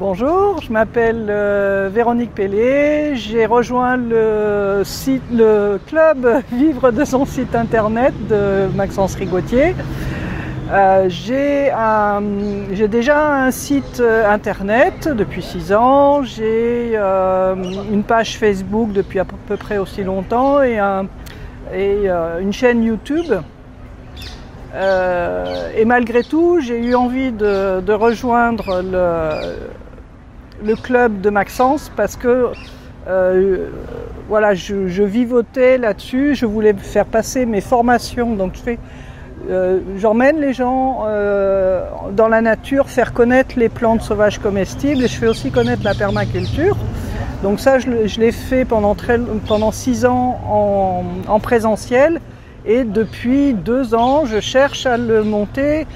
Bonjour, je m'appelle euh, Véronique Pellet. J'ai rejoint le, club Vivre de son site internet de Maxence Rigotier. Euh, j'ai déjà un site euh, internet depuis 6 ans, j'ai une page Facebook depuis à peu près aussi longtemps et, une chaîne YouTube. et malgré tout, j'ai eu envie de rejoindre le, le club de Maxence parce que euh, voilà, je, vivotais là-dessus, je voulais faire passer mes formations, donc je fais, euh, j'emmène les gens euh, dans la nature, faire connaître les plantes sauvages comestibles, et je fais aussi connaître la permaculture. Donc ça, je, l'ai fait pendant, pendant six ans en, présentiel, et depuis deux ans, je cherche à le monter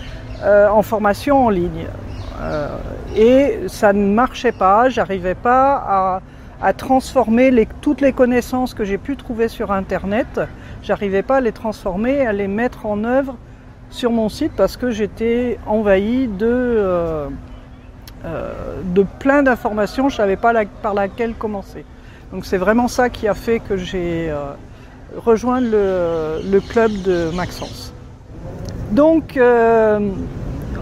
en formation en ligne. Euh, et ça ne marchait pas, j'arrivais pas à, transformer toutes les connaissances que j'ai pu trouver sur Internet, j'arrivais pas à les transformer, à les mettre en œuvre sur mon site parce que j'étais envahi de, euh, euh, plein d'informations, je savais pas par laquelle commencer. Donc c'est vraiment ça qui a fait que j'ai rejoint le, le, club de Maxence. Donc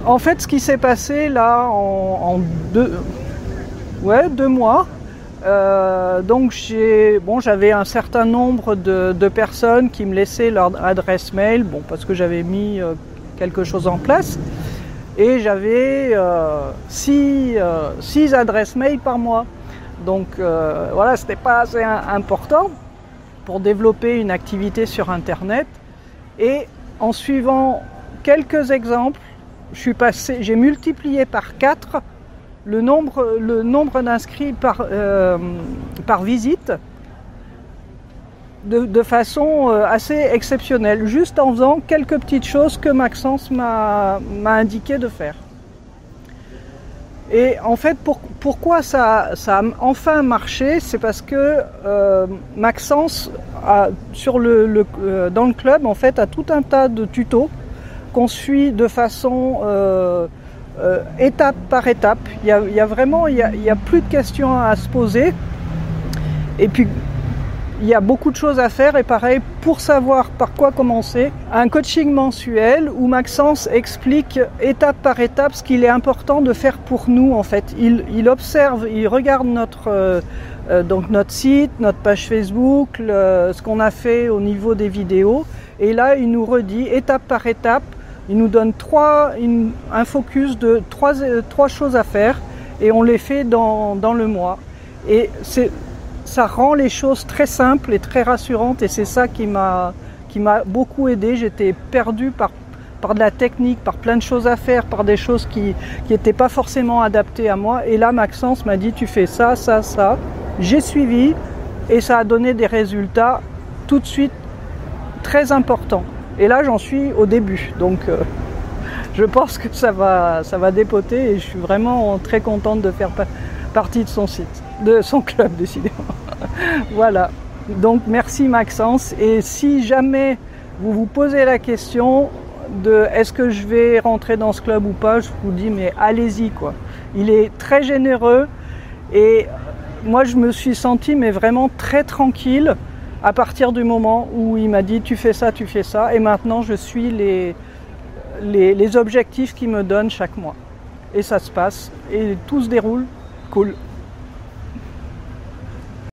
en fait, ce qui s'est passé là en, deux, ouais, deux mois, euh, donc j'ai, bon, j'avais un certain nombre de, personnes qui me laissaient leur adresse mail, bon, parce que j'avais mis euh, quelque chose en place, et j'avais euh, six, six, adresses mail par mois. Donc voilà, c'était pas assez important pour développer une activité sur Internet. Et en suivant quelques exemples, suis passé, j'ai multiplié par 4 le nombre, le nombre d'inscrits par, euh, par visite de, façon euh, assez exceptionnelle, juste en faisant quelques petites choses que Maxence m'a indiqué de faire. Et en fait, pourquoi ça, ça, a enfin marché C'est parce que euh, Maxence, a, sur le, dans le club, en fait, a tout un tas de tutos qu'on suit de façon euh, euh, étape par étape. Il y a, vraiment, il y a, plus de questions à se poser. Et puis, il y a beaucoup de choses à faire et pareil, pour savoir par quoi commencer, un coaching mensuel où Maxence explique étape par étape ce qu'il est important de faire pour nous en fait. Il, observe, il regarde notre, euh, notre site, notre page Facebook, ce qu'on a fait au niveau des vidéos et là il nous redit étape par étape il nous donne un focus de trois, trois, choses à faire et on les fait dans, le mois. Et ça rend les choses très simples et très rassurantes et c'est ça qui m'a beaucoup aidé. J'étais perdu par, par de la technique, par plein de choses à faire, par des choses qui n'étaient pas forcément adaptées à moi. Et là, Maxence m'a dit tu fais ça, ça, ça. J'ai suivi et ça a donné des résultats tout de suite très importants. Et là, j'en suis au début. Donc, euh, je pense que ça va, ça va dépoter et je suis vraiment très contente de faire partie de son site, de son club, décidément. voilà. Donc, merci Maxence. Et si jamais vous vous posez la question de est-ce que je vais rentrer dans ce club ou pas, je vous dis, mais allez-y, quoi. Il est très généreux et moi, je me suis sentie, mais vraiment très tranquille à partir du moment où il m'a dit tu fais ça, tu fais ça, et maintenant je suis les, objectifs qu'il me donne chaque mois. Et ça se passe, et tout se déroule cool.